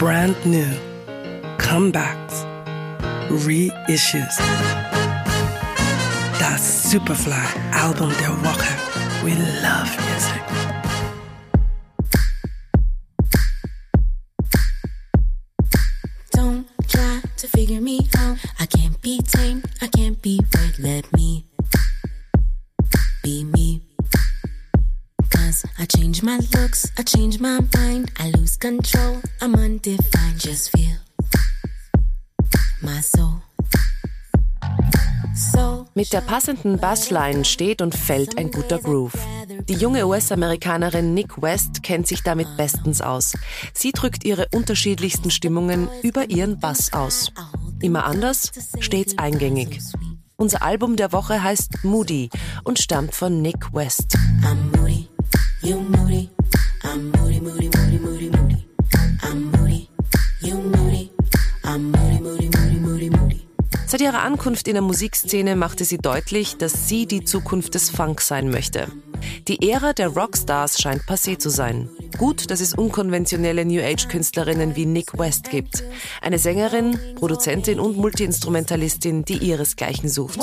brand new, comebacks, reissues. Das Superfly-Album der Woche. We love music. Don't try to figure me out. I can't be tamed. I can't be right. Let me be me. Change my looks. I change my mind. I lose control. I'm undefined. Just feel my soul. So Mit der passenden Bassline steht und fällt ein guter Groove. Die junge US-Amerikanerin Nick West kennt sich damit bestens aus. Sie drückt ihre unterschiedlichsten Stimmungen über ihren Bass aus. Immer anders, stets eingängig. Unser Album der Woche heißt Moody und stammt von Nick West. I'm Seit ihrer Ankunft in der Musikszene machte sie deutlich, dass sie die Zukunft des Funk sein möchte. Die Ära der Rockstars scheint passé zu sein. Gut, dass es unkonventionelle New Age-Künstlerinnen wie Nick West gibt. Eine Sängerin, Produzentin und Multiinstrumentalistin, die ihresgleichen sucht.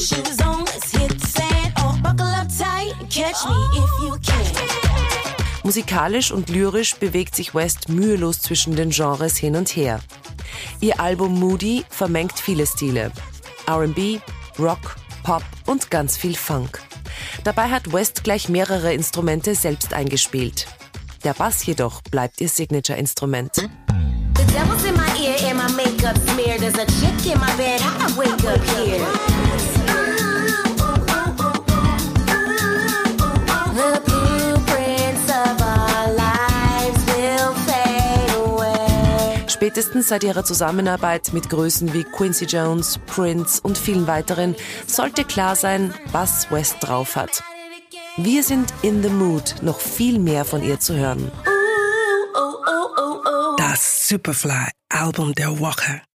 Shoes on, let's hit the sand. Or buckle up tight and catch me if you can. Musikalisch und lyrisch bewegt sich West mühelos zwischen den Genres hin und her. Ihr Album Moody vermengt viele Stile. RB, Rock, Pop und ganz viel Funk. Dabei hat West gleich mehrere Instrumente selbst eingespielt. Der Bass jedoch bleibt ihr Signature-Instrument. The devil's in my ear and my makeup smeared. There's a chick in my bed. How I wake up here? Spätestens seit ihrer Zusammenarbeit mit Größen wie Quincy Jones, Prince und vielen weiteren sollte klar sein, was West drauf hat. Wir sind in the mood, noch viel mehr von ihr zu hören. Das Superfly-Album der Woche.